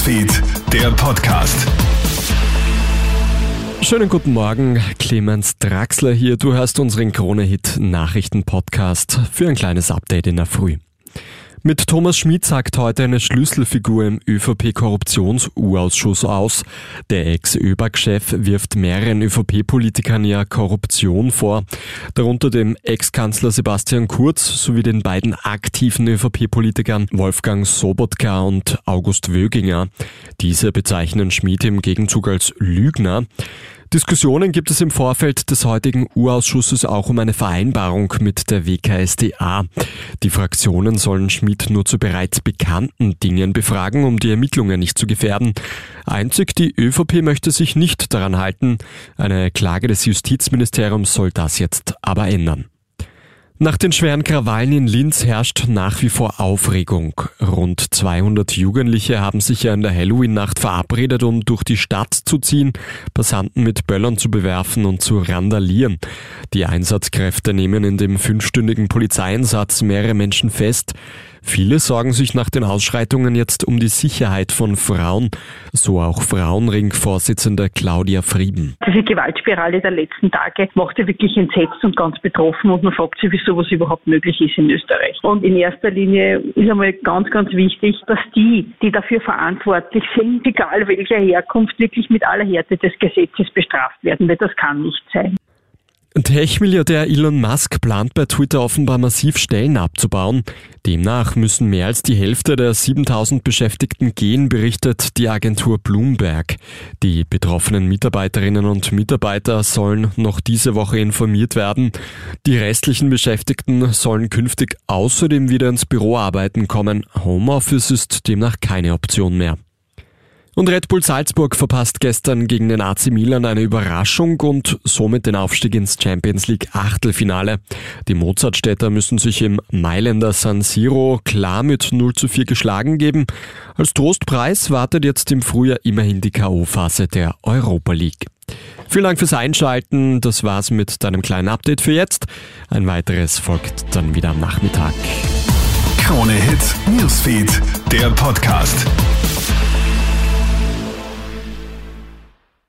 Newsfeed, der Podcast. Schönen guten Morgen, Clemens Draxler hier. Du hörst unseren Krone-Hit Nachrichten-Podcast für ein kleines Update in der Früh. Mit Thomas Schmidt sagt heute eine Schlüsselfigur im ÖVP-Korruptions-U-Ausschuss aus. Der Ex-ÖBAG-Chef wirft mehreren ÖVP-Politikern ja Korruption vor, darunter dem Ex-Kanzler Sebastian Kurz sowie den beiden aktiven ÖVP-Politikern Wolfgang Sobotka und August Wöginger. Diese bezeichnen Schmidt im Gegenzug als Lügner. Diskussionen gibt es im Vorfeld des heutigen U-Ausschusses auch um eine Vereinbarung mit der WKSDA. Die Fraktionen sollen Schmidt nur zu bereits bekannten Dingen befragen, um die Ermittlungen nicht zu gefährden. Einzig die ÖVP möchte sich nicht daran halten. Eine Klage des Justizministeriums soll das jetzt aber ändern. Nach den schweren Krawallen in Linz herrscht nach wie vor Aufregung. Rund 200 Jugendliche haben sich ja in der Halloween-Nacht verabredet, um durch die Stadt zu ziehen, Passanten mit Böllern zu bewerfen und zu randalieren. Die Einsatzkräfte nehmen in dem fünfstündigen Polizeieinsatz mehrere Menschen fest. Viele sorgen sich nach den Ausschreitungen jetzt um die Sicherheit von Frauen, so auch Frauenring-Vorsitzende Claudia Frieden. Diese Gewaltspirale der letzten Tage macht ja wirklich entsetzt und ganz betroffen und man fragt sich, wie sowas überhaupt möglich ist in Österreich. Und in erster Linie ist einmal ganz, ganz wichtig, dass die, die dafür verantwortlich sind, egal welcher Herkunft, wirklich mit aller Härte des Gesetzes bestraft werden, weil das kann nicht sein. Tech-Milliardär Elon Musk plant bei Twitter offenbar massiv Stellen abzubauen. Demnach müssen mehr als die Hälfte der 7000 Beschäftigten gehen, berichtet die Agentur Bloomberg. Die betroffenen Mitarbeiterinnen und Mitarbeiter sollen noch diese Woche informiert werden. Die restlichen Beschäftigten sollen künftig außerdem wieder ins Büro arbeiten kommen. Homeoffice ist demnach keine Option mehr. Und Red Bull Salzburg verpasst gestern gegen den AC Milan eine Überraschung und somit den Aufstieg ins Champions League Achtelfinale. Die Mozartstädter müssen sich im Mailänder San Siro klar mit 0 zu 4 geschlagen geben. Als Trostpreis wartet jetzt im Frühjahr immerhin die K.O.-Phase der Europa League. Vielen Dank fürs Einschalten. Das war's mit deinem kleinen Update für jetzt. Ein weiteres folgt dann wieder am Nachmittag. Krone Hit Newsfeed, der Podcast.